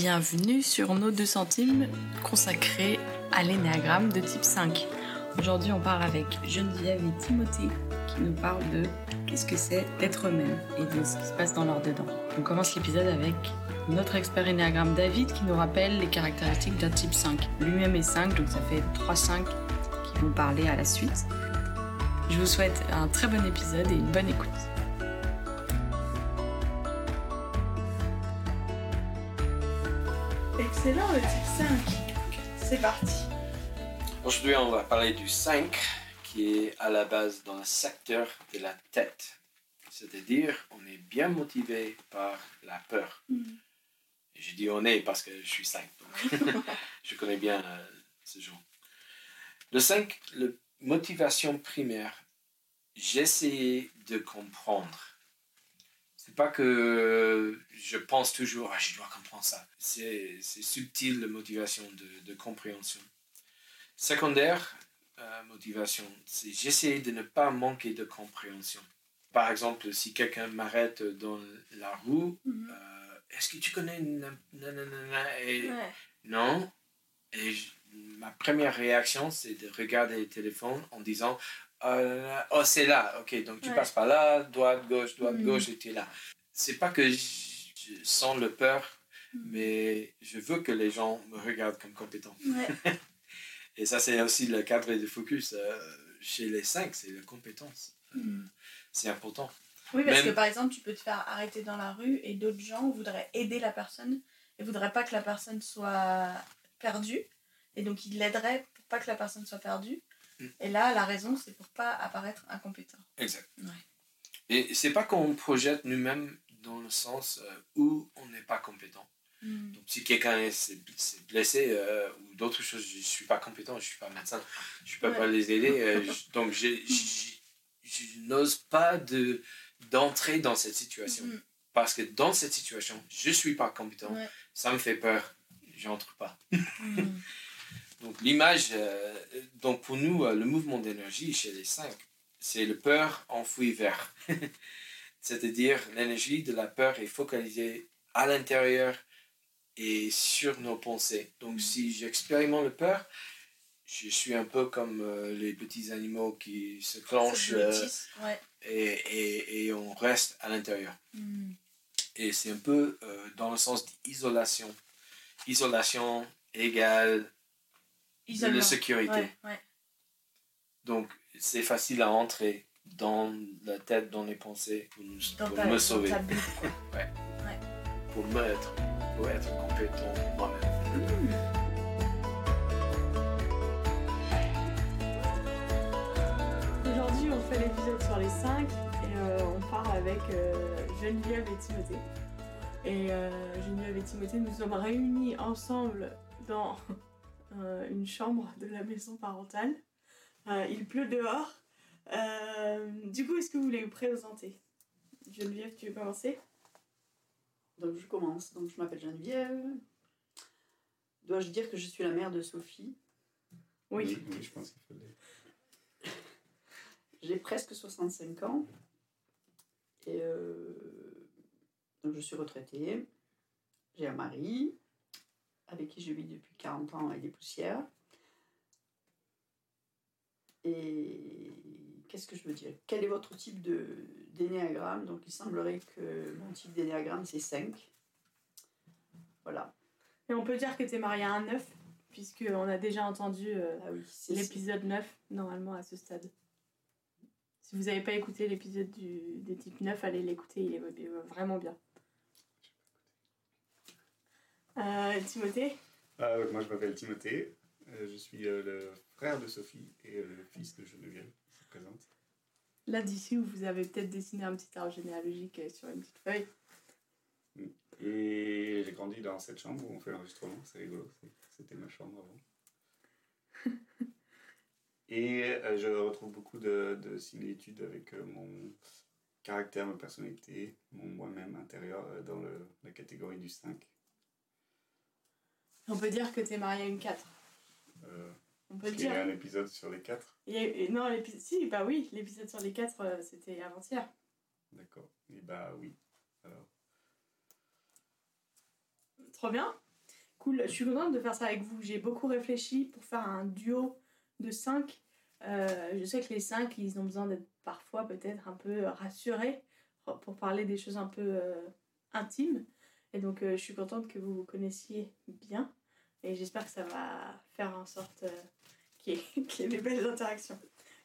Bienvenue sur nos deux centimes consacrés à l'énéagramme de type 5. Aujourd'hui, on parle avec Geneviève et Timothée qui nous parlent de qu'est-ce que c'est d'être eux-mêmes et de ce qui se passe dans leur dedans. On commence l'épisode avec notre expert énéagramme David qui nous rappelle les caractéristiques d'un type 5. Lui-même est 5, donc ça fait 3-5 qui vont parler à la suite. Je vous souhaite un très bon épisode et une bonne écoute. Excellent le type 5. C'est parti. Aujourd'hui, on va parler du 5 qui est à la base dans le secteur de la tête. C'est-à-dire, on est bien motivé par la peur. Et je dis on est parce que je suis 5. Donc je connais bien euh, ce genre. Le 5, la motivation primaire, j'essaie de comprendre. Pas que je pense toujours, ah, je dois comprendre ça. C'est subtil la motivation de, de compréhension. Secondaire, euh, motivation, c'est j'essaie de ne pas manquer de compréhension. Par exemple, si quelqu'un m'arrête dans la rue, Mhm. euh, est-ce que tu connais na- nanana et Ouais. non. Et je- ma première réaction, c'est de regarder le téléphone en disant Euh, Oh, c'est là, ok, donc tu Ouais. passes par là, droite, gauche, droite, Mhm. gauche, et tu es là. C'est pas que je, je sens le peur, Mhm. mais je veux que les gens me regardent comme compétent. Ouais. Et ça, c'est aussi le cadre de focus euh, chez les cinq, c'est la compétence. Euh, Mhm. C'est important. Oui, parce Même- que par exemple, tu peux te faire arrêter dans la rue et d'autres gens voudraient aider la personne et voudraient pas que la personne soit perdue. Et donc, ils l'aideraient pour pas que la personne soit perdue. Mm. Et là, la raison, c'est pour pas apparaître incompétent. Exact. Ouais. Et c'est pas qu'on projette nous-mêmes dans le sens euh, où on n'est pas compétent. Donc, si quelqu'un est- s'est blessé euh, ou d'autres choses, je ne suis pas compétent, je ne suis pas médecin, je ne peux pas Ouais. les aider. euh, je- donc, je, je- je n'ose pas de- d'entrer dans cette situation. Mhm. Parce que dans cette situation, je ne suis pas compétent, Ouais. ça me fait peur, j'entre pas. Mhm. Donc, l'image, euh, donc pour nous, le mouvement d'énergie chez les cinq, c'est le peur enfoui vers. C'est-à-dire, l'énergie de la peur est focalisée à l'intérieur et sur nos pensées. Donc, si j'expérimente le peur, je suis un peu comme euh, les petits animaux qui se clenchent euh, ouais. et, et, et on reste à l'intérieur. Mhm. Et c'est un peu euh, dans le sens d'isolation. Isolation égale de Isolement. la sécurité. Ouais, ouais. Donc, c'est facile à entrer dans la tête, dans les pensées, pour, nous- Dans pour ta- me sauver, ta bulle, quoi. pour me être, pour être compétent moi-même. Aujourd'hui, on fait l'épisode sur les 5 et euh, on parle avec euh, Geneviève et Timothée. Et euh, Geneviève et Timothée, nous sommes réunis ensemble dans euh, une chambre de la maison parentale. Euh, il pleut dehors. Euh, du coup, est-ce que vous voulez vous présenter? Geneviève, tu veux commencer? Donc je commence. Donc je m'appelle Geneviève. Dois-je dire que je suis la mère de Sophie? Oui. oui, je pense qu'il faut le J'ai presque 65 ans. Et euh, donc je suis retraitée. J'ai un mari avec qui je vis depuis 40 ans et des poussières. Et qu'est-ce que je veux dire? Quel est votre type de d'énéagramme? Donc il semblerait que mon type d'énéagramme c'est 5. Voilà. Et on peut dire que tu es mariée à un 9, puisqu'on a déjà entendu euh, Ah oui, l'épisode 9, normalement, à ce stade. Si vous n'avez pas écouté l'épisode du, des types 9, allez l'écouter, il est il est vraiment bien. Euh, Timothée? Ouais, moi, je m'appelle Timothée. Euh, je suis euh, le frère de Sophie et euh, le fils de Geneviève qui se présente. Là, d'ici, vous avez peut-être dessiné un petit arbre généalogique euh, sur une petite feuille. Et j'ai grandi dans cette chambre où on fait l'enregistrement. C'est rigolo. C'était ma chambre avant. Et euh, je retrouve beaucoup de, de similitudes avec euh, mon caractère, ma personnalité, mon moi-même intérieur euh, dans le- la catégorie du 5. On peut dire que tu es mariée à une 4. Euh, On peut le il y a dire. un épisode sur les 4. Il y a- et non, l'épisode. Si, bah oui, l'épisode sur les 4, c'était avant-hier. D'accord. Et bah oui. Alors, Trop bien. Cool, je suis contente de faire ça avec vous. J'ai beaucoup réfléchi pour faire un duo de 5. je sais que les 5, ils ont besoin d'être parfois peut-être un peu rassurés pour parler des choses un peu euh, intimes. Et donc, euh, je suis contente que vous vous connaissiez bien. Et j'espère que ça va faire en sorte euh, qu'il y, ait des belles interactions.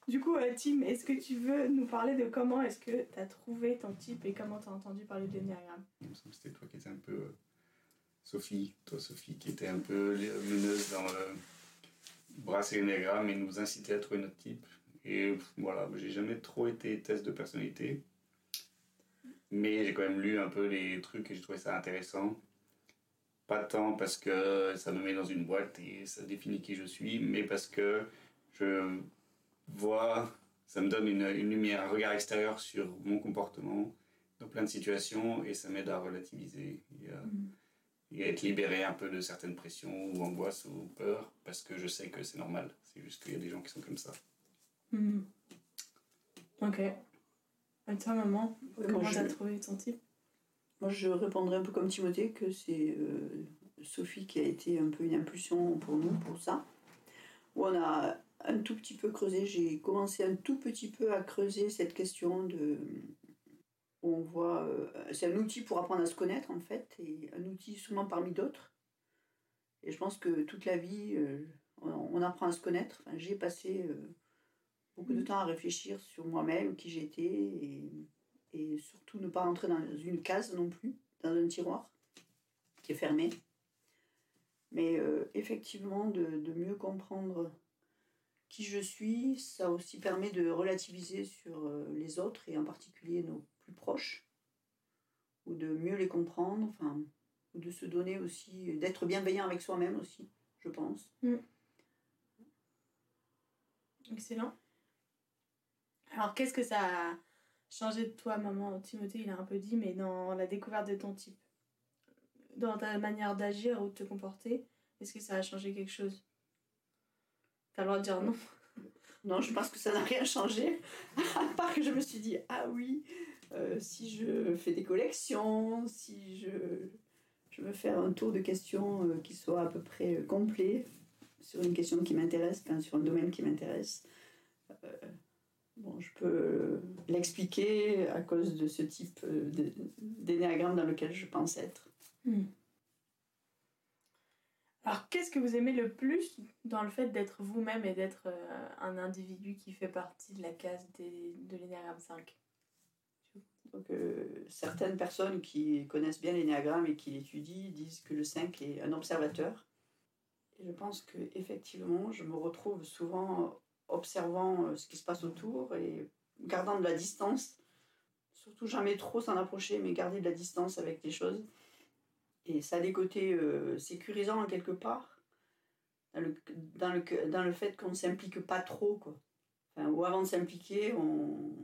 Du coup, Tim, est-ce que tu veux nous parler de comment est-ce que tu as trouvé ton type et comment tu as entendu parler de l'énéagramme Il me semble que c'était toi qui étais un peu. Sophie, toi Sophie, qui était un peu meneuse dans le brasser l'énéagramme et nous inciter à trouver notre type. Et voilà, j'ai jamais trop été test de personnalité. Mais j'ai quand même lu un peu les trucs et j'ai trouvé ça intéressant. Pas tant parce que ça me met dans une boîte et ça définit qui je suis, mais parce que je vois, ça me donne une, une lumière, un regard extérieur sur mon comportement dans plein de situations et ça m'aide à relativiser et à, mm. être libéré un peu de certaines pressions ou angoisses ou peurs parce que je sais que c'est normal. C'est juste qu'il y a des gens qui sont comme ça. Mm. Ok. Et toi, maman, comment tu as trouvé ton type? Moi, je répondrais un peu comme Timothée que c'est euh, Sophie qui a été un peu une impulsion pour nous, pour ça. Où on a un tout petit peu creusé, j'ai commencé un tout petit peu à creuser cette question de. On voit. Euh, c'est un outil pour apprendre à se connaître, en fait, et un outil sûrement parmi d'autres. Et je pense que toute la vie, euh, on, apprend à se connaître. Enfin, j'ai passé beaucoup de temps à réfléchir sur moi-même, qui j'étais, et, et, surtout ne pas rentrer dans une case non plus, dans un tiroir qui est fermé. Mais euh, effectivement, de, de, mieux comprendre qui je suis, ça aussi permet de relativiser sur euh, les autres, et en particulier nos plus proches, ou de mieux les comprendre, enfin, ou de se donner aussi, d'être bienveillant avec soi-même aussi, je pense. Mm. Excellent. Alors, qu'est-ce que ça a changé de toi, maman. Timothée, il a un peu dit, mais dans la découverte de ton type. Dans ta manière d'agir ou de te comporter Est-ce que ça a changé quelque chose? T'as le droit de dire non. Non, je pense que ça n'a rien changé. à part que je me suis dit, ah oui, euh, si je fais des collections, si je, je veux faire un tour de questions euh, qui soit à peu près euh, complet sur une question qui m'intéresse, sur un domaine qui m'intéresse, Bon, je peux l'expliquer à cause de ce type euh, d'énéagramme dans lequel je pense être. Hmm. Alors, qu'est-ce que vous aimez le plus dans le fait d'être vous-même et d'être euh, un individu qui fait partie de la case de l'énéagramme 5 Donc, euh, certaines personnes qui connaissent bien l'énéagramme et qui l'étudient disent que le 5 est un observateur. Et je pense que effectivement, je me retrouve souvent observant euh, ce qui se passe autour et gardant de la distance. Surtout jamais trop s'en approcher, mais garder de la distance avec les choses. Et ça a des côtés euh, sécurisants quelque part, dans le, dans le, dans le fait qu'on ne s'implique pas trop. Quoi. Enfin, ou avant de s'impliquer, on,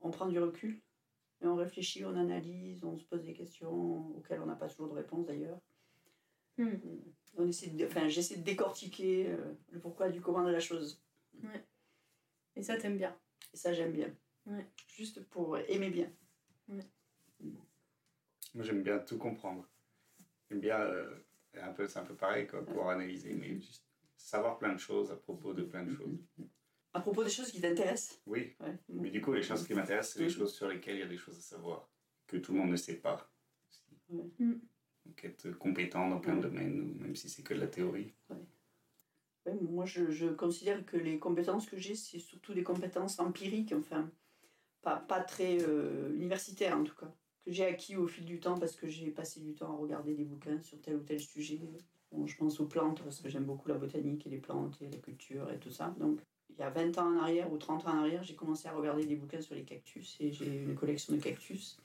on prend du recul. Et on réfléchit, on analyse, on se pose des questions auxquelles on n'a pas toujours de réponse d'ailleurs. Hmm. On essaie enfin, j'essaie de décortiquer euh, le pourquoi du comment de la chose. Ouais. Et ça, t'aimes bien. Et ça, j'aime bien. Ouais. Juste pour aimer bien. Ouais. Moi, j'aime bien tout comprendre. J'aime bien, euh, un peu, c'est un peu pareil, quoi, pour analyser, mais juste savoir plein de choses à propos de plein de choses. À propos des choses qui t'intéressent Oui. Mais du coup, les choses qui m'intéressent, c'est les choses sur lesquelles il y a des choses à savoir, que tout le monde ne sait pas. Mm. Donc, être compétent dans plein de domaines, même si c'est que de la théorie moi, je, considère que les compétences que j'ai, c'est surtout des compétences empiriques, enfin, pas, pas très euh, universitaires en tout cas, que j'ai acquis au fil du temps parce que j'ai passé du temps à regarder des bouquins sur tel ou tel sujet. Bon, je pense aux plantes parce que j'aime beaucoup la botanique et les plantes et la culture et tout ça. Donc, il y a 20 ans en arrière ou 30 ans en arrière, j'ai commencé à regarder des bouquins sur les cactus et j'ai une collection de cactus.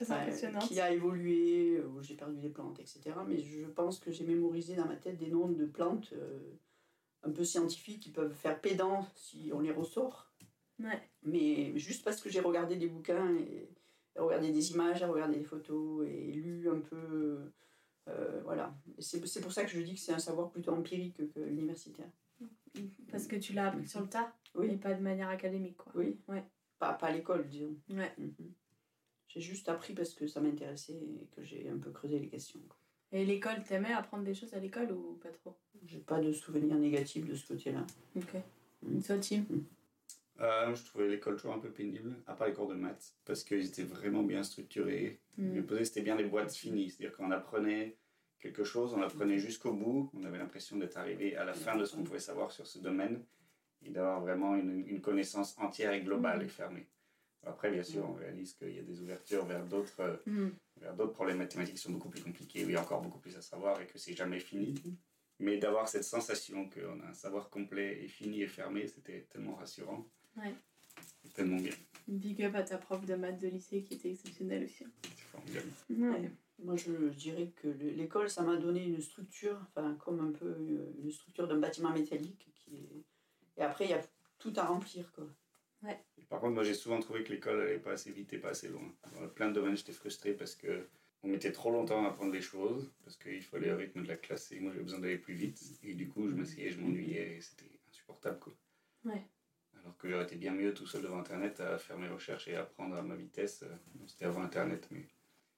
Très impressionnant. qui a évolué, où j'ai perdu des plantes, etc. Mais je pense que j'ai mémorisé dans ma tête des noms de plantes euh, un peu scientifiques qui peuvent faire pédant si on les ressort. Ouais. Mais juste parce que j'ai regardé des bouquins et, regardé des images, regardé des photos et lu un peu. Euh, voilà. C'est pour ça que je dis que c'est un savoir plutôt empirique que universitaire. Parce que tu l'as appris sur le tas oui. et pas de manière académique. Quoi. Oui. Ouais. Pas, pas à l'école, disons. Ouais. Mhm. J'ai juste appris parce que ça m'intéressait et que j'ai un peu creusé les questions. Et l'école, t'aimais apprendre des choses à l'école ou pas trop? J'ai pas de souvenirs négatifs de ce côté-là. Ok. Mm. Et toi, Tim? Euh, je trouvais l'école toujours un peu pénible, à part les cours de maths, parce qu'ils étaient vraiment bien structurés. Mm. Le posé, c'était bien les boîtes finies. C'est-à-dire qu'on apprenait quelque chose, on apprenait jusqu'au bout, on avait l'impression d'être arrivé à la fin de ce qu'on pouvait savoir sur ce domaine et d'avoir vraiment une, une connaissance entière et globale Mm. et fermée. Après, bien sûr, on réalise qu'il y a des ouvertures vers d'autres Mm. vers d'autres problèmes mathématiques qui sont beaucoup plus compliqués, où il y a encore beaucoup plus à savoir et que c'est jamais fini. Mais d'avoir cette sensation qu'on a un savoir complet et fini et fermé, c'était tellement rassurant. Ouais. Tellement bien. Big up à ta prof de maths de lycée qui était exceptionnelle aussi. C'est formidable. Ouais. Moi, je, dirais que le- l'école, ça m'a donné une structure, enfin, comme un peu euh, une structure d'un bâtiment métallique. Qui est... Et après, il y a tout à remplir, quoi. Par contre, moi j'ai souvent trouvé que l'école n'allait pas assez vite et pas assez loin. Dans plein de domaines, j'étais frustré parce que on mettait trop longtemps à apprendre les choses, parce qu'il fallait au rythme de la classe et moi j'avais besoin d'aller plus vite. Et du coup, je m'asseyais, je m'ennuyais et c'était insupportable. Quoi. Ouais. Alors que j'aurais été bien mieux tout seul devant Internet à faire mes recherches et apprendre à ma vitesse. euh, C'était avant Internet, mais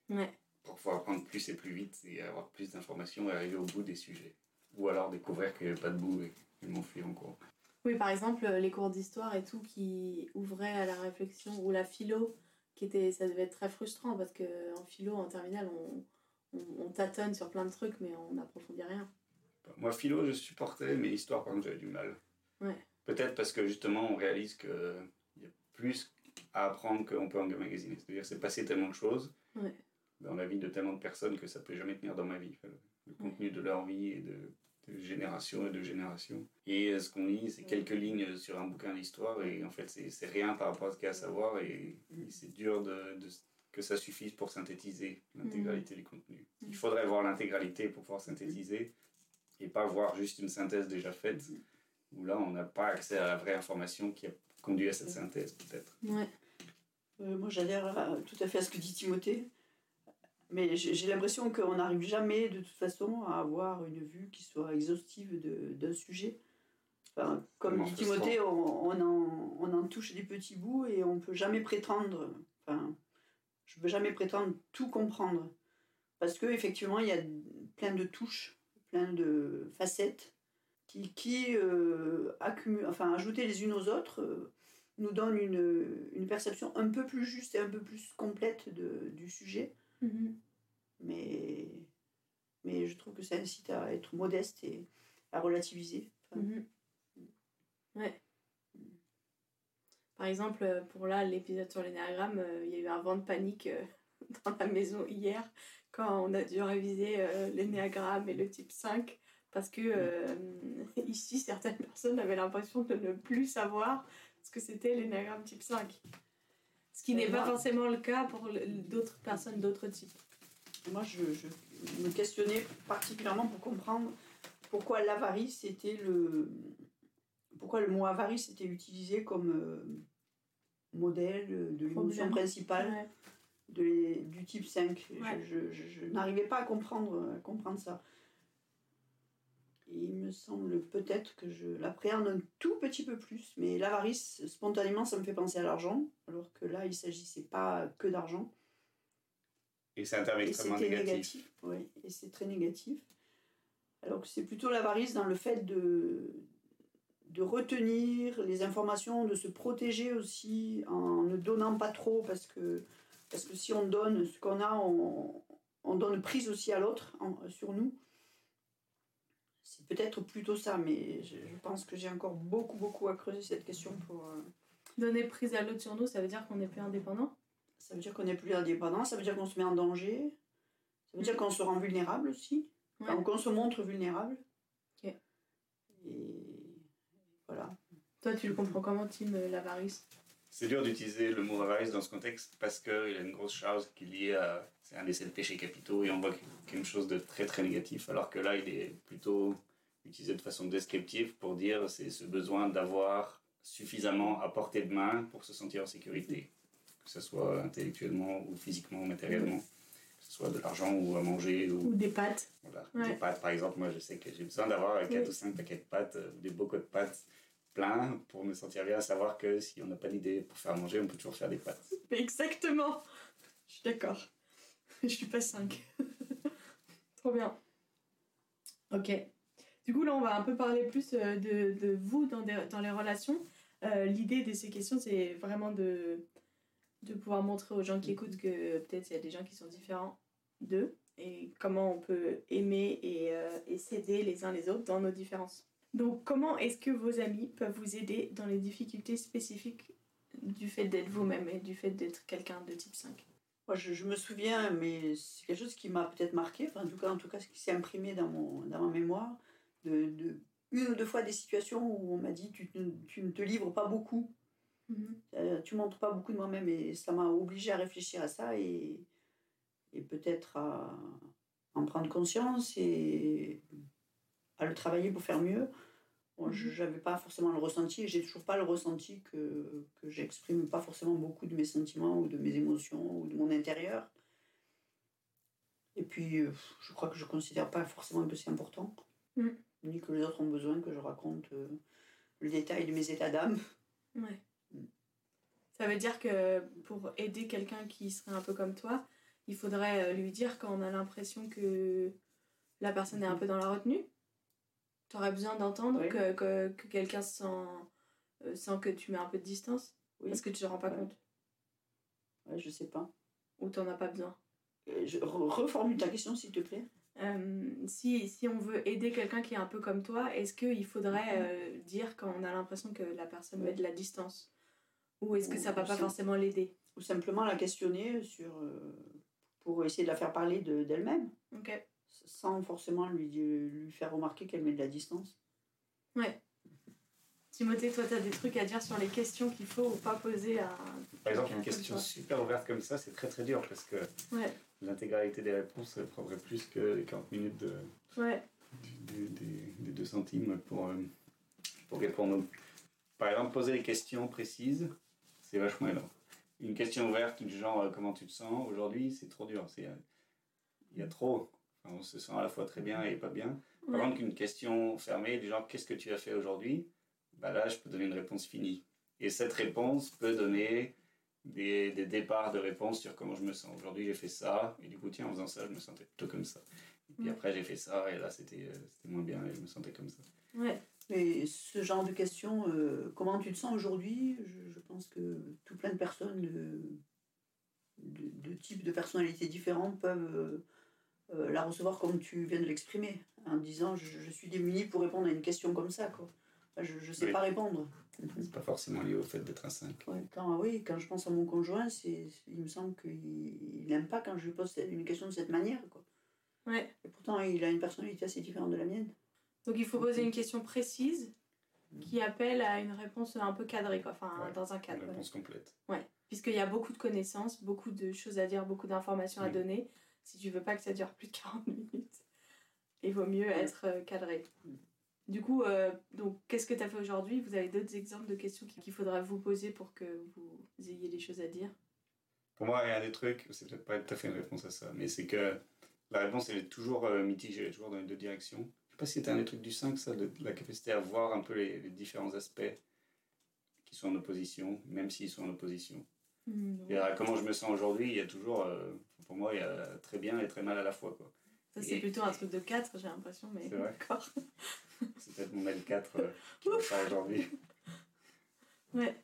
Ouais. pour pouvoir apprendre plus et plus vite et avoir plus d'informations et arriver au bout des sujets. Ou alors découvrir qu'il n'y avait pas de bout et qu'ils m'ont fui en cours. Oui, par exemple, les cours d'histoire et tout qui ouvraient à la réflexion, ou la philo, qui était, ça devait être très frustrant parce qu'en philo, en terminale, on, on, on tâtonne sur plein de trucs, mais on n'approfondit rien. Moi, philo, je supportais, mais histoire, par contre, j'avais du mal. Ouais. Peut-être parce que justement, on réalise qu'il y a plus à apprendre qu'on peut en magasiner. C'est-à-dire, c'est passé tellement de choses Ouais. dans la vie de tellement de personnes que ça peut jamais tenir dans ma vie. Le contenu de leur vie et de, de génération et de génération. Et euh, ce qu'on lit, c'est quelques lignes sur un bouquin d'histoire et en fait, c'est rien par rapport à ce qu'il y a à savoir et, et c'est dur de, de- que ça suffise pour synthétiser l'intégralité du contenu. Il faudrait voir l'intégralité pour pouvoir synthétiser et pas voir juste une synthèse déjà faite où là, on n'a pas accès à la vraie information qui a conduit à cette synthèse, peut-être. Ouais. Euh, moi, j'adhère à- tout à fait à ce que dit Timothée. Mais j'ai l'impression qu'on n'arrive jamais, de toute façon, à avoir une vue qui soit exhaustive d'un sujet. Enfin, comme dit Timothée, on, on en, on en touche des petits bouts et on peut jamais prétendre. Enfin, je peux jamais prétendre tout comprendre. Parce qu'effectivement, il y a plein de touches, plein de facettes qui, qui euh, accumulent, enfin, ajoutées les unes aux autres, euh, nous donnent une, une perception un peu plus juste et un peu plus complète de, du sujet. Mhm. Mais, mais je trouve que ça incite à être modeste et à relativiser. Enfin, Mhm. Ouais. Par exemple, euh, pour là, l'épisode sur l'énéagramme, euh, il y a eu un vent de panique euh, dans la maison hier quand on a dû réviser euh, l'énéagramme et le type 5 parce que euh, ici, certaines personnes avaient l'impression de ne plus savoir ce que c'était l'énéagramme type 5. Ce qui n'est pas forcément le cas pour d'autres personnes d'autres types. Moi, je, je me questionnais particulièrement pour comprendre pourquoi l'avarice était le. Pourquoi le mot avarice était utilisé comme euh, modèle de l'émotion principale Ouais. de du type 5. Je- Ouais. Je, je- je n'arrivais pas à comprendre, à comprendre ça. Et il me semble peut-être que je l'appréhende un tout petit peu plus, mais l'avarice, spontanément, ça me fait penser à l'argent, alors que là, il ne s'agissait pas que d'argent. Et c'est extrêmement négatif. négatif. Oui, et c'est très négatif. Alors que c'est plutôt l'avarice dans le fait de, de retenir les informations, de se protéger aussi en ne donnant pas trop, parce que, parce que si on donne ce qu'on a, on, on donne prise aussi à l'autre, sur nous. C'est peut-être plutôt ça, mais je, je pense que j'ai encore beaucoup, beaucoup à creuser cette question pour... euh, Donner prise à l'autre sur nous, ça veut dire qu'on n'est plus indépendant? Ça veut dire qu'on n'est plus indépendant, ça veut dire qu'on se met en danger, ça veut dire qu'on se rend vulnérable aussi, enfin, Ouais. qu'on se montre vulnérable? Ok. Et voilà. Toi, tu le comprends comment, Tim, euh, l'avarice? C'est dur d'utiliser le mot avarice dans ce contexte parce qu'il a une grosse charge qui est liée à. C'est un des sept péchés capitaux et on voit quelque chose de très très négatif, alors que là il est plutôt utilisé de façon descriptive pour dire c'est ce besoin d'avoir suffisamment à portée de main pour se sentir en sécurité, que ce soit intellectuellement ou physiquement ou matériellement, que ce soit de l'argent ou à manger ou Ou des pâtes voilà. Ouais. Des pâtes, par exemple, moi je sais que j'ai besoin d'avoir 4 Oui. ou 5 paquets de pâtes, euh, des bocaux de pâtes pleins pour me sentir bien, savoir que si on n'a pas d'idée pour faire manger, on peut toujours faire des pâtes. Exactement Je suis d'accord. Je suis pas 5. Trop bien. Ok. Du coup, là, on va un peu parler plus euh, de, de vous dans, des- dans les relations. Euh, L'idée de ces questions, c'est vraiment de, de pouvoir montrer aux gens qui écoutent que peut-être il y a des gens qui sont différents d'eux et comment on peut aimer et, euh, et s'aider les uns les autres dans nos différences. Donc, comment est-ce que vos amis peuvent vous aider dans les difficultés spécifiques du fait d'être vous-même et du fait d'être quelqu'un de type 5 Moi, je, je me souviens, mais c'est quelque chose qui m'a peut-être marqué, enfin, en tout cas, en tout cas, ce qui s'est imprimé dans, mon, dans ma mémoire, de, de une ou deux fois des situations où on m'a dit tu, ne- tu ne te livres pas beaucoup, euh, tu montres pas beaucoup de moi-même, et ça m'a obligé à réfléchir à ça et, et peut-être à en prendre conscience et à le travailler pour faire mieux. Bon, je n'avais pas forcément le ressenti, et j'ai toujours pas le ressenti que, que j'exprime pas forcément beaucoup de mes sentiments ou de mes émotions ou de mon intérieur. Et puis, euh, je crois que je considère pas forcément que c'est important, Mm. ni que les autres ont besoin que je raconte euh, le détail de mes états d'âme. Ouais. Mm. Ça veut dire que pour aider quelqu'un qui serait un peu comme toi, il faudrait euh, lui dire quand on a l'impression que la personne est un peu dans la retenue. Tu aurais besoin d'entendre Oui. que, que, que quelqu'un sent, euh, sent que tu mets un peu de distance? Oui. parce que tu te rends pas Ouais. compte? Ouais, je sais pas. ou tu n'en as pas besoin? Euh, Je, reformule ta question, s'il te plaît. Euh, si, si on veut aider quelqu'un qui est un peu comme toi, est-ce qu'il faudrait euh, dire quand on a l'impression que la personne met de la distance? Ou est-ce que ça va Ou pas forcément l'aider? Ou simplement la questionner sur, euh, pour essayer de la faire parler de- d'elle-même, Ok. Sans forcément lui, lui faire remarquer qu'elle met de la distance. Timothée, toi, tu as des trucs à dire sur les questions qu'il faut ou pas poser à. Par exemple, une question super ouverte comme ça, c'est très très dur parce que Ouais, l'intégralité des réponses prendrait plus que les 40 minutes de, ouais, des, des- des deux centimes pour, euh, pour répondre. Donc, Par exemple, poser des questions précises, c'est vachement énorme. Une question ouverte du genre euh, comment tu te sens? Aujourd'hui, c'est trop dur. C'est, euh, Il y a trop. On se sent à la fois très bien et pas bien. Par Ouais. contre, qu'une question fermée du genre qu'est-ce que tu as fait aujourd'hui, bah là, je peux donner une réponse finie. Et cette réponse peut donner des, des départs de réponses sur comment je me sens. Aujourd'hui, j'ai fait ça, et du coup, tiens, en faisant ça, je me sentais plutôt comme ça. Et puis Ouais. après, j'ai fait ça, et là, c'était euh, c'était moins bien, et je me sentais comme ça. ouais. Mais ce genre de questions, euh, comment tu te sens aujourd'hui? Je, je pense que tout plein de personnes de, de, de types de personnalités différents peuvent euh, la recevoir comme tu viens de l'exprimer, en disant je, je suis démunie pour répondre à une question comme ça. Quoi. Je ne sais Oui. pas répondre. C'est pas forcément lié au fait d'être un 5. Ouais, quand, oui, quand je pense à mon conjoint, c'est, il me semble qu'il n'aime pas quand je lui pose une question de cette manière. Quoi. Ouais. Et pourtant, il a une personnalité assez différente de la mienne. Donc il faut poser une question précise qui appelle à une réponse un peu cadrée, quoi. Enfin, Ouais, dans un Une cadre. ouais. réponse complète. Puisqu'il y a beaucoup de connaissances, beaucoup de choses à dire, beaucoup d'informations à Oui. donner. Si tu veux pas que ça dure plus de 40 minutes, il vaut mieux être euh, cadré. Du coup, euh, donc, qu'est-ce que tu as fait aujourd'hui? Vous avez d'autres exemples de questions qu'il faudra vous poser pour que vous ayez des choses à dire? Pour moi, il y a des trucs, c'est peut-être pas tout à fait une réponse à ça, mais c'est que la réponse, elle est toujours euh, mitigée, elle est toujours dans les deux directions. Je sais pas si c'était un des trucs du 5, ça, de la capacité à voir un peu les, les différents aspects qui sont en opposition, même s'ils sont en opposition. Et à comment je me sens aujourd'hui, il y a toujours, euh, pour moi, il y a très bien et très mal à la fois. Quoi. Ça, c'est Et- plutôt un truc de 4, j'ai l'impression, mais d'accord. C'est peut-être mon L4 euh, qui sort aujourd'hui. Ouais.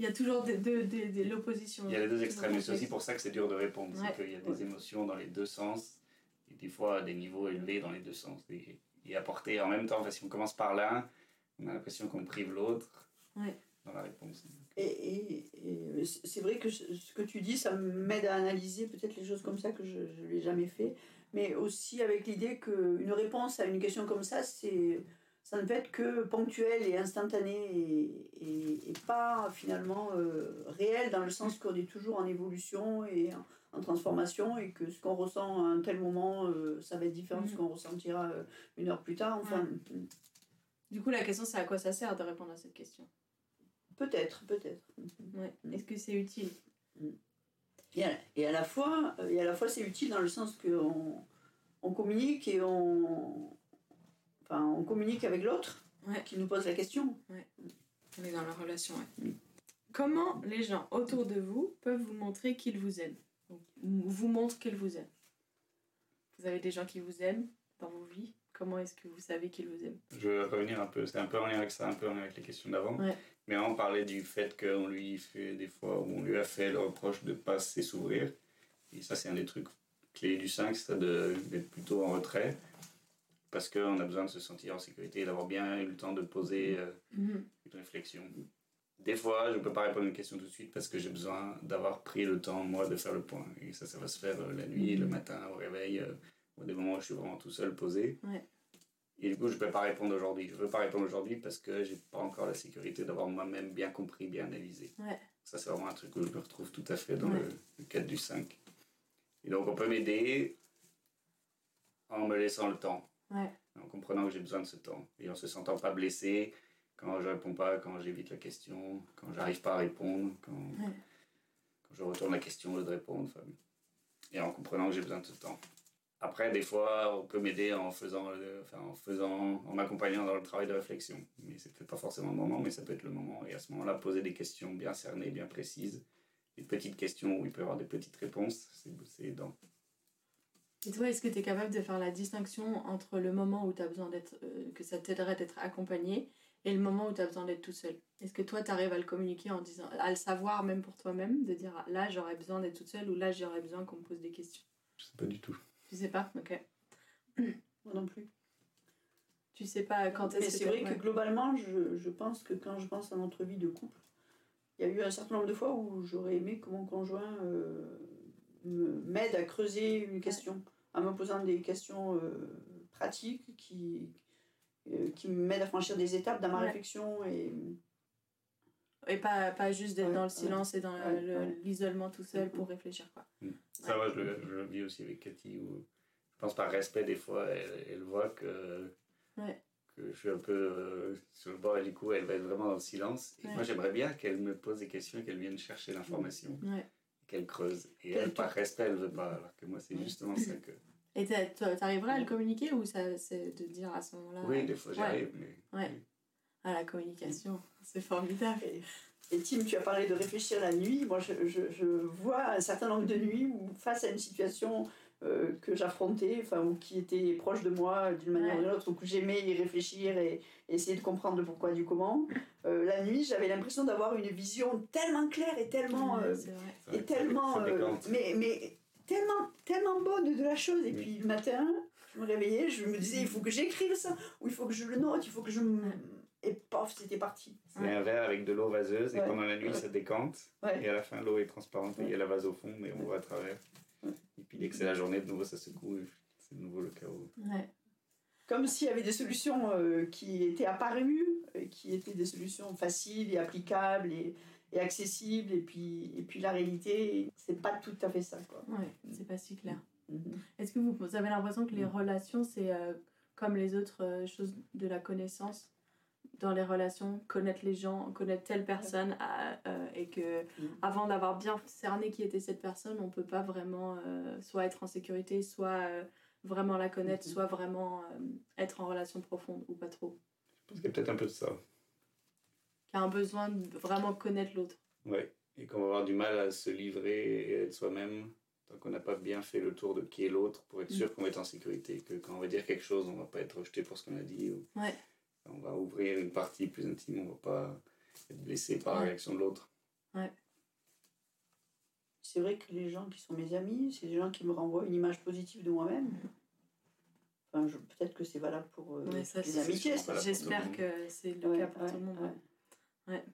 Il y a toujours de, de, de- de l'opposition. Il y a les deux extrêmes, et c'est aussi pour ça que c'est dur de répondre. Ouais. C'est qu'il y a des émotions dans les deux sens, et des fois des niveaux élevés dans les deux sens. Et, et apporter en même temps, si on commence par l'un, on a l'impression qu'on prive l'autre Ouais. dans la réponse. Et, et, et c'est vrai que ce que tu dis, ça m'aide à analyser peut-être les choses comme ça que je ne l'ai jamais fait, mais aussi avec l'idée qu'une réponse à une question comme ça, c'est ça ne peut être que ponctuel et instantané et, et, et pas finalement euh, réel dans le sens qu'on est toujours en évolution et en, en transformation et que ce qu'on ressent à un tel moment, euh, ça va être différent de ce Mhm. qu'on ressentira euh, une heure plus tard. Enfin, Du coup, la question, c'est à quoi ça sert de répondre à cette question? Peut-être, peut-être. ouais. Est-ce que c'est utile Et à, et à la fois, euh, et à la fois c'est utile dans le sens qu'on on communique et on, enfin, on communique avec l'autre Ouais. qui nous pose la question. On est dans la relation, ouais. Comment les gens autour de vous peuvent vous montrer qu'ils vous aiment Donc, Vous montrent qu'ils vous aiment? Vous avez des gens qui vous aiment dans vos vies? Comment est-ce que vous savez qu'ils vous aiment? Je veux revenir un peu, c'est un peu en lien avec ça, un peu en lien avec les questions d'avant. Ouais. Mais on parlait du fait qu'on lui fait des fois, où on lui a fait le reproche de ne pas s'ouvrir. Et ça, c'est un des trucs clés du 5, c'est d'être plutôt en retrait. Parce qu'on a besoin de se sentir en sécurité et d'avoir bien eu le temps de poser euh, Mhm. une réflexion. Des fois, je ne peux pas répondre à une question tout de suite parce que j'ai besoin d'avoir pris le temps, moi, de faire le point. Et ça, ça va se faire euh, la nuit, le matin, au réveil, euh, ou des moments où je suis vraiment tout seul, posé. Ouais. Et du coup, je ne peux pas répondre aujourd'hui. Je ne veux pas répondre aujourd'hui parce que j'ai pas encore la sécurité d'avoir moi-même bien compris, bien analysé. Ouais. Ça, c'est vraiment un truc où je me retrouve tout à fait dans Ouais. le, le cadre du 5. Et donc, on peut m'aider en me laissant le temps Ouais. en comprenant que j'ai besoin de ce temps et en se sentant pas blessé quand je réponds pas, quand j'évite la question, quand j'arrive pas à répondre, quand, quand je retourne la question au lieu de répondre. enfin, et en comprenant que j'ai besoin de ce temps. Après, des fois, on peut m'aider en faisant, le- enfin, en faisant, en m'accompagnant dans le travail de réflexion. Mais c'est peut-être pas forcément le moment, mais ça peut être le moment. Et à ce moment-là, poser des questions bien cernées, bien précises, des petites questions où il peut y avoir des petites réponses, c'est aidant. Et toi, est-ce que tu es capable de faire la distinction entre le moment où tu as besoin d'être, euh, que ça t'aiderait d'être accompagné et le moment où tu as besoin d'être tout seul? Est-ce que toi, tu arrives à le communiquer en disant, à le savoir même pour toi-même, de dire là, j'aurais besoin d'être toute seule ou là, j'aurais besoin qu'on me pose des questions? Je sais pas du tout. Tu sais pas Ok. Moi non plus. Tu sais pas quand Mais est-ce c'est que vrai t'as- que ouais. globalement, je, je pense que quand je pense à notre vie de couple, il y a eu un certain nombre de fois où j'aurais aimé que mon conjoint euh, me- m'aide à creuser une question, en me posant des questions euh, pratiques qui, euh, qui m'aident à franchir des étapes dans ma Ouais. réflexion. Et, Et pas, pas juste d'être Ouais, dans le ouais. silence et dans Ouais, l'isolement tout seul pour réfléchir. Quoi. Ça, moi, je le, je le vis aussi avec Cathy. Où je pense par respect, des fois, elle, elle voit que, Ouais. que je suis un peu euh, sur le bord et du coup, elle va être vraiment dans le silence. Et Ouais. moi, j'aimerais bien qu'elle me pose des questions et qu'elle vienne chercher l'information, Ouais. qu'elle creuse. Et elle, par respect, elle veut pas. Alors que moi, c'est justement ça que. Et t'a- t'a- t'arriverais à le communiquer ou ça, c'est de dire à ce moment-là Oui, des fois, j'y Ouais. arrive, mais. Ah, la communication, c'est formidable. et, et Tim, tu as parlé de réfléchir la nuit. Moi, je, je, je vois un certain nombre de nuits où, face à une situation euh, que j'affrontais, enfin, ou qui était proche de moi d'une manière Ouais. ou d'une autre, ou que j'aimais y réfléchir et, et essayer de comprendre le pourquoi du comment, euh, la nuit, j'avais l'impression d'avoir une vision tellement claire et tellement. Ouais, euh, c'est vrai. ça- et tellement. euh, mais, mais tellement, tellement bonne de la chose. Et puis le matin, je me réveillais, je me disais, il faut que j'écrive ça, ou il faut que je le note, il faut que je. me- Et paf, c'était parti. C'est un verre avec de l'eau vaseuse et Ouais. pendant la nuit, ça décante. Ouais. Et à la fin, l'eau est transparente et il y a la vase au fond, mais on voit à travers. Ouais. Et puis dès que c'est la journée, de nouveau, ça secoue. et C'est de nouveau le chaos. Ouais. Comme s'il y avait des solutions euh, qui étaient apparues, qui étaient des solutions faciles et applicables et, et accessibles. Et puis, et puis la réalité, c'est pas tout à fait ça. Quoi. Ouais, c'est pas si clair. Mhm. Est-ce que vous, vous avez l'impression que les relations, c'est euh, comme les autres euh, choses de la connaissance dans les relations, connaître les gens, connaître telle personne, à- euh, et que Mhm. avant d'avoir bien cerné qui était cette personne, on peut pas vraiment euh, soit être en sécurité, soit euh, vraiment la connaître, Mhm. soit vraiment euh, être en relation profonde ou pas trop. Je pense qu'il y a peut-être un peu de ça. Qui a un besoin de vraiment connaître l'autre. Ouais. Et qu'on va avoir du mal à se livrer et être soi-même tant qu'on n'a pas bien fait le tour de qui est l'autre pour être sûr qu'on va être en sécurité. Que quand on va dire quelque chose, on va pas être rejeté pour ce qu'on a dit. Ou Ouais. On va ouvrir une partie plus intime, on va pas être blessé par la Ouais. réaction de l'autre. C'est vrai que les gens qui sont mes amis, c'est des gens qui me renvoient une image positive de moi-même. Enfin, je- peut-être que c'est valable pour euh, Ouais, ça, les amitiés. J'espère que c'est le Ouais, cas pour ouais, tout le monde. ouais. ouais. Ouais.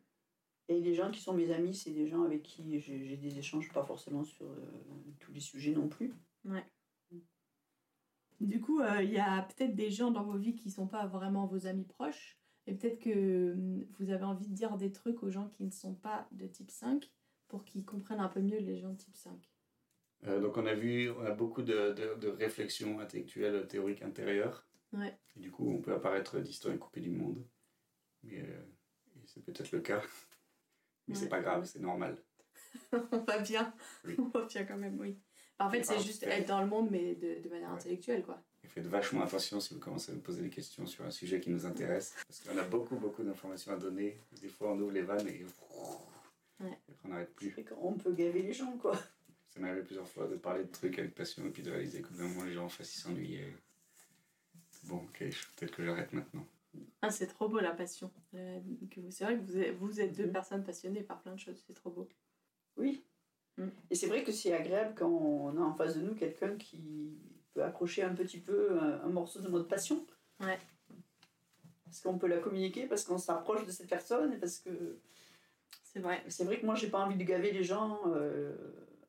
Et les gens qui sont mes amis, c'est des gens avec qui j'ai des échanges, pas forcément sur euh, tous les sujets non plus. Du coup, euh, il y a peut-être des gens dans vos vies qui sont pas vraiment vos amis proches. Et peut-être que hum, vous avez envie de dire des trucs aux gens qui ne sont pas de type 5 pour qu'ils comprennent un peu mieux les gens de type 5. Euh, donc on a vu, on a beaucoup de, de, de réflexions intellectuelles, théoriques intérieures. Ouais. Et du coup, on peut apparaître distant et coupé du monde. Mais euh, c'est peut-être le cas. Mais c'est Ouais. pas grave, c'est normal. On va bien. Oui. On va bien quand même, oui. En fait, c'est juste être dans le monde, mais de, de manière Ouais. intellectuelle, quoi. Et faites vachement attention si vous commencez à nous poser des questions sur un sujet qui nous intéresse. Parce qu'on a beaucoup, beaucoup d'informations à donner. Des fois, on ouvre les vannes et, Ouais. et après, on n'arrête plus. Et qu'on peut gaver les gens, quoi. ça m'est arrivé plusieurs fois de parler de trucs avec passion et puis de réaliser d'un moment les gens en face ils s'ennuyaient. Bon, ok, peut-être que j'arrête maintenant. Ah, c'est trop beau la passion. Euh, que vous- C'est vrai que vous êtes, vous êtes deux Mhm. personnes passionnées par plein de choses, c'est trop beau. Oui. Mm. Et c'est vrai que c'est agréable quand on a en face de nous quelqu'un qui peut accrocher un petit peu un, un morceau de notre passion. Ouais. Parce qu'on peut la communiquer, parce qu'on s'approche de cette personne, et parce que C'est vrai. c'est vrai que moi j'ai pas envie de gaver les gens euh,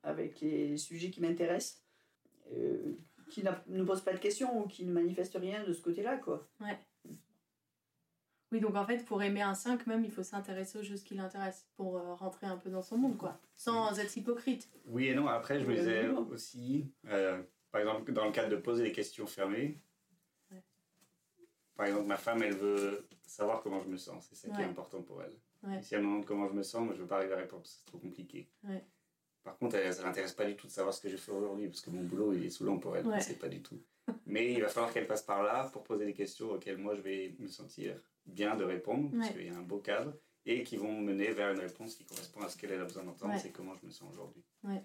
avec les sujets qui m'intéressent, euh, qui ne posent pas de questions ou qui ne manifestent rien de ce côté-là, quoi. Oui, donc en fait, pour aimer un 5, même, il faut s'intéresser aux choses qui l'intéressent pour euh, rentrer un peu dans son monde, quoi. Sans être hypocrite. Oui et non, après je me disais aussi, euh, par exemple dans le cadre de poser des questions fermées, Ouais. par exemple ma femme elle veut savoir comment je me sens, c'est ça qui est important pour elle. Ouais. Si elle me demande comment je me sens, moi je veux pas arriver à répondre, c'est trop compliqué. Ouais. Par contre, elle, ça l'intéresse pas du tout de savoir ce que j'ai fait aujourd'hui, parce que mon boulot il est saoulant pour elle, Ouais. c'est pas du tout. Mais il va falloir qu'elle passe par là pour poser des questions auxquelles moi je vais me sentir bien de répondre, parce Ouais. qu'il y a un beau cadre, et qui vont mener vers une réponse qui correspond à ce qu'elle elle a besoin d'entendre, Ouais. c'est comment je me sens aujourd'hui. Oui,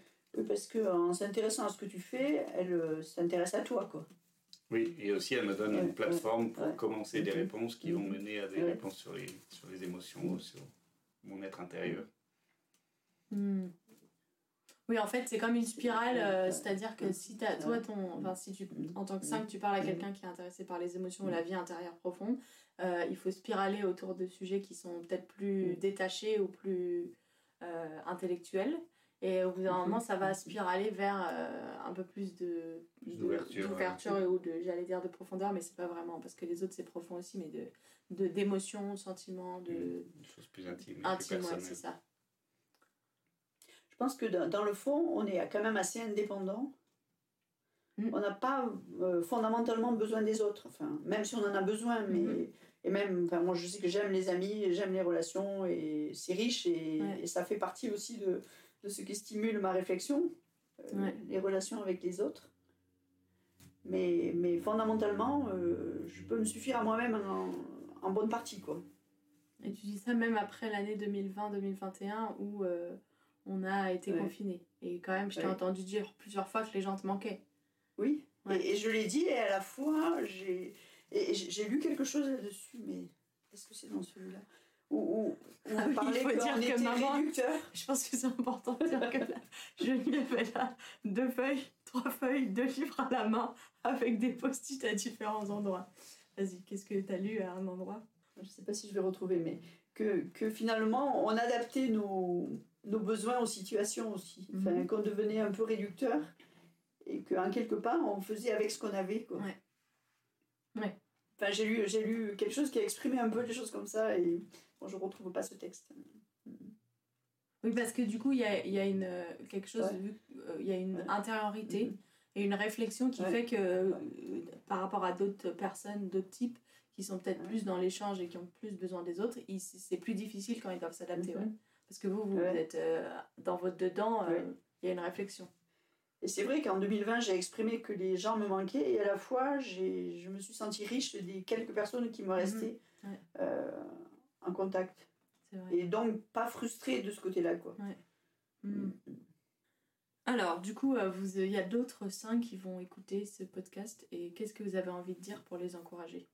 parce qu'en s'intéressant à ce que tu fais, elle euh, s'intéresse à toi, quoi. Oui, et aussi elle me donne Ouais, une plateforme pour ouais. commencer des réponses qui vont Mhm. mener à des Ouais. réponses sur les, sur les émotions ou sur mon être intérieur. Hmm. Oui, en fait, c'est comme une spirale, euh, Ouais. c'est-à-dire que si t'as, toi, ton, enfin, si tu, en tant que 5, tu parles à quelqu'un qui est intéressé par les émotions ou la vie intérieure profonde, euh, il faut spiraler autour de sujets qui sont peut-être plus détachés ou plus euh, intellectuels. Et au bout d'un moment, ça va spiraler vers euh, un peu plus de, d'ouverture, ou de, j'allais dire, de profondeur, mais c'est pas vraiment, parce que les autres, c'est profond aussi, mais de, de, d'émotions, de sentiments, de, Des choses plus intimes, et plus intime, ouais, c'est ça. Je pense que dans, dans le fond, on est quand même assez indépendant. Mm. On n'a pas euh, fondamentalement besoin des autres. Enfin, même si on en a besoin, mais Mhm. Et même, enfin, moi je sais que j'aime les amis, j'aime les relations et c'est riche et, Ouais. et ça fait partie aussi de, de ce qui stimule ma réflexion, euh, Ouais. les relations avec les autres. Mais, mais fondamentalement, euh, je peux me suffire à moi-même en, en bonne partie, quoi. Et tu dis ça même après l'année 2020-2021 où euh, on a été Ouais. confinés. Et quand même, je t'ai entendu dire plusieurs fois que les gens te manquaient. Oui, et je l'ai dit, et à la fois, j'ai et j'ai lu quelque chose là-dessus, mais est-ce que c'est dans celui-là? Où, où, où Ah on oui, il parlait faut dire que était maman- réducteur. Je pense que c'est important de dire que là, Geneviève elle a deux feuilles, trois feuilles, deux livres à la main avec des post-it à différents endroits. Vas-y, qu'est-ce que tu as lu à un endroit? Je ne sais pas si je vais retrouver, mais que, que finalement, on adaptait nos, nos besoins aux situations aussi. Enfin, Mhm. qu'on devenait un peu réducteur et qu'en quelque part, on faisait avec ce qu'on avait. Quoi. Ouais. Ouais. Enfin, j'ai lu, j'ai lu quelque chose qui a exprimé un peu des choses comme ça et bon, je ne retrouve pas ce texte. Oui, parce que du coup, il y a, y a une, quelque chose, Ouais. euh, il y a une Ouais. intériorité Mhm. et une réflexion qui Ouais. fait que euh, par rapport à d'autres personnes, d'autres types qui sont peut-être plus dans l'échange et qui ont plus besoin des autres, ils- c'est plus difficile quand ils doivent s'adapter. Ouais. Parce que vous, vous êtes euh, dans votre dedans, il y a une réflexion. Et c'est vrai qu'en 2020, j'ai exprimé que les gens me manquaient et à la fois, j'ai, je me suis sentie riche des quelques personnes qui me restaient Mhm. Ouais. euh, en contact. Vrai. Et donc, pas frustrée de ce côté-là. Quoi. Mm. Alors, du coup, euh, vous- il y a d'autres cinq qui vont écouter ce podcast et qu'est-ce que vous avez envie de dire pour les encourager?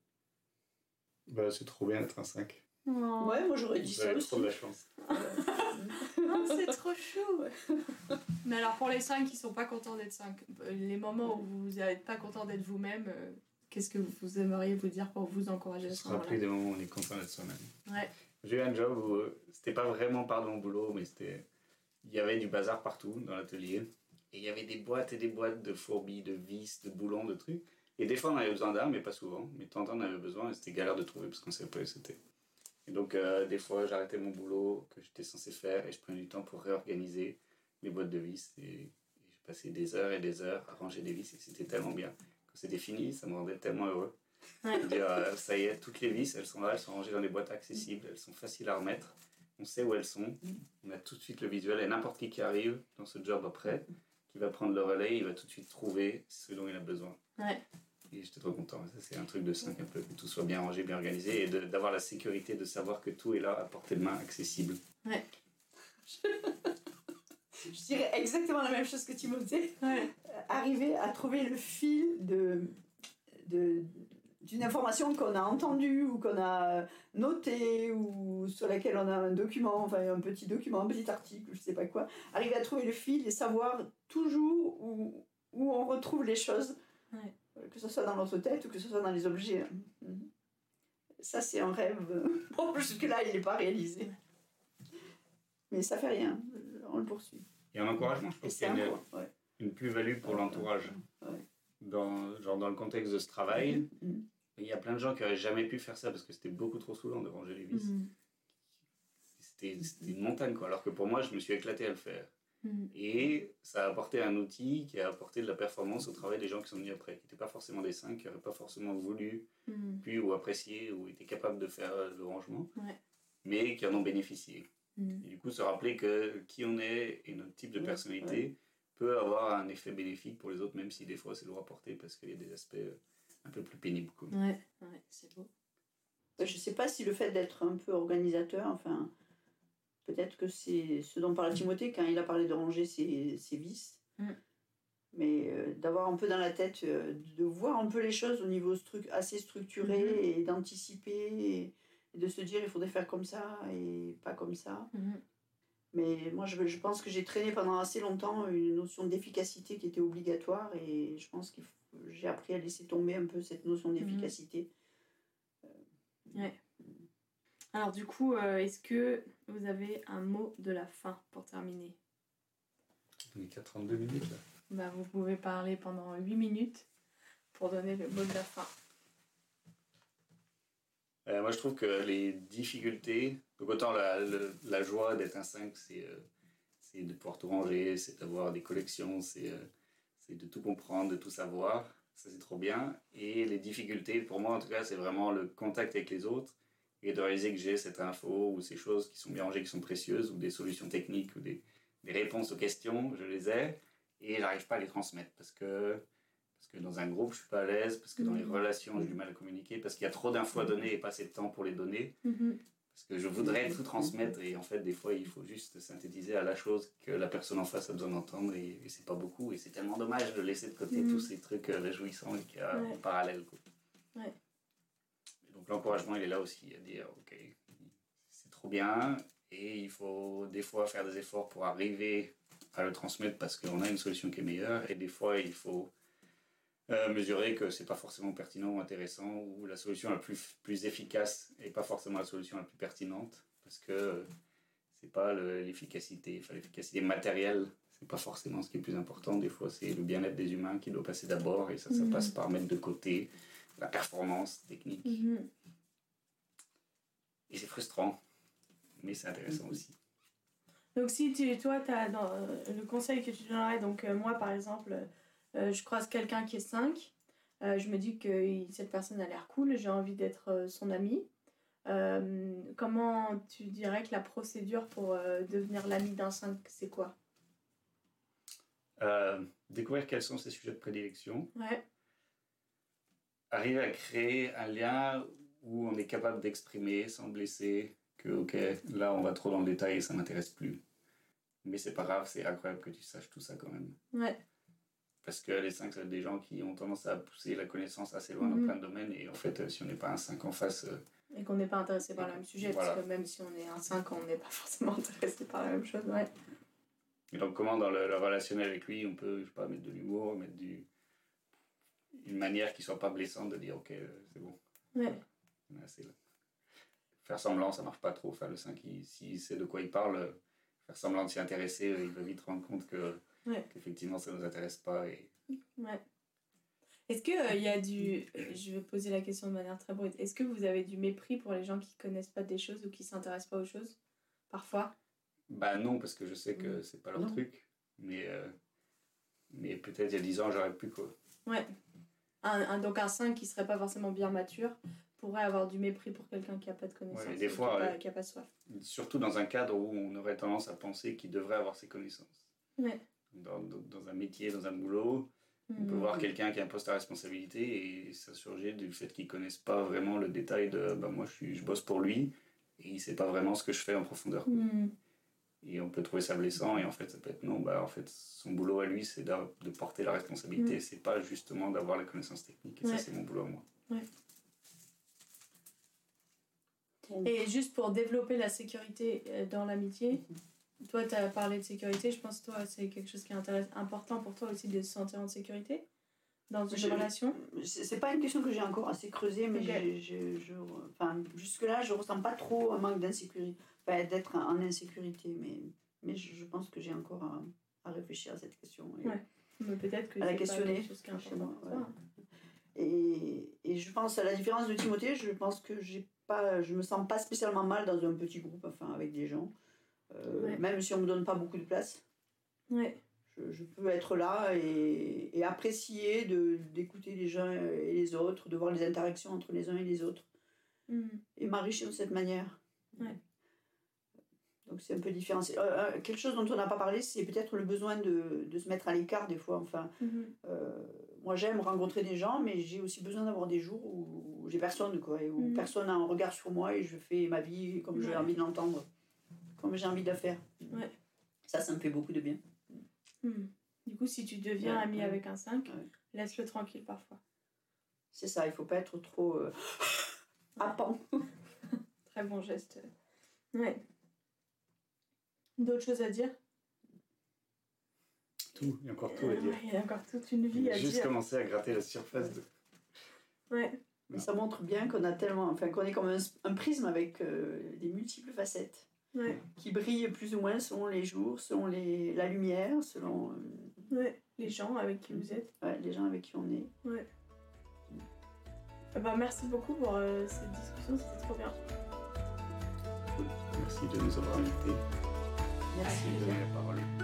Bah, c'est trop bien d'être un 5. Oh, Ouais, moi j'aurais dit Vous ça avez aussi. trop de la chance. c'est trop chou Mais alors, pour les cinq qui sont pas contents d'être cinq, euh, les moments où vous n'êtes pas content d'être vous-même, euh, qu'est-ce que vous aimeriez vous dire pour vous encourager à ce se rappeler moment-là des moments où on est content d'être soi-même. Ouais. J'ai eu un job où euh, c'était pas vraiment par mon boulot, mais c'était. Il y avait du bazar partout dans l'atelier. Et il y avait des boîtes et des boîtes de fourmis, de vis, de boulons, de trucs. Et des fois on avait besoin d'armes, mais pas souvent. Mais de temps en temps on avait besoin et c'était galère de trouver parce qu'on savait pas où c'était. Et donc euh, des fois j'arrêtais mon boulot que j'étais censé faire et je prenais du temps pour réorganiser les boîtes de vis. Et, et j'ai passé des heures et des heures à ranger des vis et c'était tellement bien. Quand c'était fini, ça me rendait tellement heureux. Ouais. De dire, euh, ça y est, toutes les vis, elles sont là, elles sont rangées dans des boîtes accessibles, elles sont faciles à remettre. On sait où elles sont. On a tout de suite le visuel et n'importe qui qui arrive dans ce job après, qui va prendre le relais, il va tout de suite trouver ce dont il a besoin. Ouais. Et j'étais trop content. Ça, c'est un truc de 5 un peu, que tout soit bien rangé, bien organisé et de- d'avoir la sécurité de savoir que tout est là à portée de main, accessible. je dirais exactement la même chose que Timothée. Ouais. Arriver à trouver le fil de, de, d'une information qu'on a entendue ou qu'on a notée ou sur laquelle on a un document, enfin un petit document, un petit article, je sais pas quoi. Arriver à trouver le fil et savoir toujours où, où on retrouve les choses, Ouais. Que ce soit dans notre tête ou que ce soit dans les objets. Mhm. Ça, c'est un rêve. Bon, jusque-là, il n'est pas réalisé. Mais ça fait rien, on le poursuit. Et en encouragement, je Et pense qu'il c'est y a un une, point, ouais. une plus-value pour l'entourage. Ouais. Dans, genre dans le contexte de ce travail, Mhm. il y a plein de gens qui n'auraient jamais pu faire ça parce que c'était beaucoup trop saoulant de ranger les vis. C'était c'était une montagne, quoi. Alors que pour moi, je me suis éclaté à le faire. Mhm. Et ça a apporté un outil qui a apporté de la performance au travail des gens qui sont venus après, qui n'étaient pas forcément des cinq, qui n'auraient pas forcément voulu, Mhm. pu ou apprécié, ou étaient capables de faire euh, le rangement, Ouais. mais qui en ont bénéficié. Mhm. Et du coup, se rappeler que qui on est et notre type de Ouais, personnalité peut avoir un effet bénéfique pour les autres, même si des fois c'est lourd à porter parce qu'il y a des aspects euh, un peu plus pénibles. quoi. Ouais, ouais, c'est beau. Je ne sais pas si le fait d'être un peu organisateur, enfin, peut-être que c'est ce dont parlait Timothée quand il a parlé de ranger ses, ses vices. Mm. Mais euh, d'avoir un peu dans la tête, euh, de voir un peu les choses au niveau stru- assez structuré Mhm. et d'anticiper et, et de se dire il faudrait faire comme ça et pas comme ça. Mhm. Mais moi, je, je pense que j'ai traîné pendant assez longtemps une notion d'efficacité qui était obligatoire et je pense que j'ai appris à laisser tomber un peu cette notion d'efficacité. Alors du coup, euh, est-ce que vous avez un mot de la fin pour terminer? On est qu'à 32 minutes là. bah, Vous pouvez parler pendant 8 minutes pour donner le mot de la fin. Euh, moi, je trouve que les difficultés, donc autant la, la joie d'être un 5, c'est euh, c'est de pouvoir tout ranger, c'est d'avoir des collections, c'est euh, c'est de tout comprendre, de tout savoir. Ça, c'est trop bien. Et les difficultés, pour moi, en tout cas, c'est vraiment le contact avec les autres et de réaliser que j'ai cette info ou ces choses qui sont bien rangées, qui sont précieuses, ou des solutions techniques ou des, des réponses aux questions, je les ai et j'arrive pas à les transmettre parce que parce que dans un groupe je suis pas à l'aise parce que dans les Mhm. relations j'ai du mal à communiquer parce qu'il y a trop d'infos à donner et pas assez de temps pour les donner Mhm. parce que je voudrais tout transmettre et en fait des fois il faut juste synthétiser à la chose que la personne en face a besoin d'entendre et, et c'est pas beaucoup et c'est tellement dommage de laisser de côté tous ces trucs euh, réjouissants qu'il y a Ouais. en parallèle quoi. Ouais. Donc l'encouragement il est là aussi. À dire ok c'est trop bien. Et il faut des fois faire des efforts pour arriver à le transmettre parce qu'on a une solution qui est meilleure. Et des fois il faut euh, mesurer que c'est pas forcément pertinent ou intéressant ou la solution la plus, plus efficace et pas forcément la solution la plus pertinente parce que euh, c'est pas le- l'efficacité enfin l'efficacité matérielle c'est pas forcément ce qui est le plus important. Des fois c'est le bien-être des humains qui doit passer d'abord et ça ça Mhm. passe par mettre de côté la performance technique. Mhm. et c'est frustrant mais c'est intéressant aussi. Donc si tu, toi, as dans, euh, le conseil que tu donnerais, donc euh, moi par exemple, euh, je croise quelqu'un qui est 5, euh, je me dis que cette personne a l'air cool, j'ai envie d'être son ami. Comment tu dirais que la procédure pour devenir l'ami d'un 5, c'est quoi? Découvrir quels sont ses sujets de prédilection. Ouais, arriver à créer un lien où on est capable d'exprimer sans blesser que ok là on va trop dans le détail et ça m'intéresse plus mais c'est pas grave c'est incroyable que tu saches tout ça quand même ouais, parce que les 5 c'est des gens qui ont tendance à pousser la connaissance assez loin Mhm. dans plein de domaines et en fait euh, si on n'est pas un 5 en face euh, et qu'on n'est pas intéressé par le même sujet, Voilà. parce que même si on est un 5, on n'est pas forcément intéressé par la même chose. Ouais, et donc comment dans le, le relationnel avec lui on peut je sais pas mettre de l'humour mettre du une manière qui soit pas blessante de dire ok euh, c'est bon ouais, On est assez là. Faire semblant, ça marche pas trop. Enfin, le 5, il- s'il sait de quoi il parle, euh, faire semblant de s'y intéresser, euh, il va vite rendre compte que Ouais. qu'effectivement ça nous intéresse pas. Et... ouais. Est-ce qu'il y a du... Je vais poser la question de manière très brute. Est-ce que vous avez du mépris pour les gens qui connaissent pas des choses ou qui s'intéressent pas aux choses Parfois? Bah non, parce que je sais que c'est pas leur Non. truc. Mais, euh, mais peut-être il y a 10 ans, j'aurais pu quoi. Ouais. Un, un- donc un 5 qui serait pas forcément bien mature pourrait avoir du mépris pour quelqu'un qui a pas de connaissances. Ouais, des fois, qui a, pas, ouais. soif. Surtout dans un cadre où on aurait tendance à penser qu'il devrait avoir ses connaissances. Ouais. Dans, dans, dans un métier, dans un boulot, on peut Hmm. voir quelqu'un qui a un poste à responsabilité et ça surgit du fait qu'il ne connaisse pas vraiment le détail de bah, moi je, suis, je bosse pour lui et il sait pas vraiment ce que je fais en profondeur. Et on peut trouver ça blessant, et en fait, ça peut être non, bah, en fait, son boulot à lui, c'est de, de porter la responsabilité, c'est pas justement d'avoir la connaissance technique, et. Ouais. ça, c'est mon boulot à moi. Et juste pour développer la sécurité euh, dans l'amitié, toi, tu as parlé de sécurité. Je pense que toi, c'est quelque chose qui est important pour toi aussi de se sentir en sécurité dans une Je- relation? C'est pas une question que j'ai encore assez creusée, mais Ok. j'ai- j'ai- je, enfin, jusque-là, je ressens pas trop un manque d'insécurité, d'être en insécurité, mais, mais je, je pense que j'ai encore à, à réfléchir à cette question. Et, Ouais. Mais peut-être que À la pas questionner quelque chose qui est moi, ouais. et, et je pense, à la différence de Timothée, je pense que j'ai pas, je me sens pas spécialement mal dans un petit groupe, enfin, avec des gens, Euh, Ouais. même si on me donne pas beaucoup de place. Ouais. Je, je peux être là et, et apprécier de- d'écouter les uns et les autres, de voir les interactions entre les uns et les autres, Mm. et m'enrichir de cette manière. Ouais. Donc c'est un peu différent. Euh, euh, quelque chose dont on n'a pas parlé, c'est peut-être le besoin de, de se mettre à l'écart des fois. Enfin, Mhm. euh, moi j'aime rencontrer des gens, mais j'ai aussi besoin d'avoir des jours où, j'ai personne, quoi, et où Mhm. personne n'a un regard sur moi et je fais ma vie comme j'ai envie de l'entendre, comme j'ai envie de la faire. Ouais. Ça, ça me fait beaucoup de bien. Mm. Du coup, si tu deviens Ouais, ami avec un 5, Ouais. laisse-le tranquille parfois. C'est ça, il faut pas être trop euh. Très bon geste. Ouais. D'autres choses à dire? Tout, il y a encore tout à dire. Ouais, Il y a encore toute une vie à Juste dire. commencer à gratter la surface de. Ouais. Mais ça montre bien qu'on a tellement, enfin qu'on est comme un, un prisme avec euh, des multiples facettes Ouais. qui brillent plus ou moins selon les jours, selon les, la lumière, selon euh, Ouais. Les gens avec qui vous êtes. ouais, les gens avec qui on est. Ouais. Eh ben, merci beaucoup pour euh, cette discussion, c'était trop bien. Merci de nous avoir invités Merci. et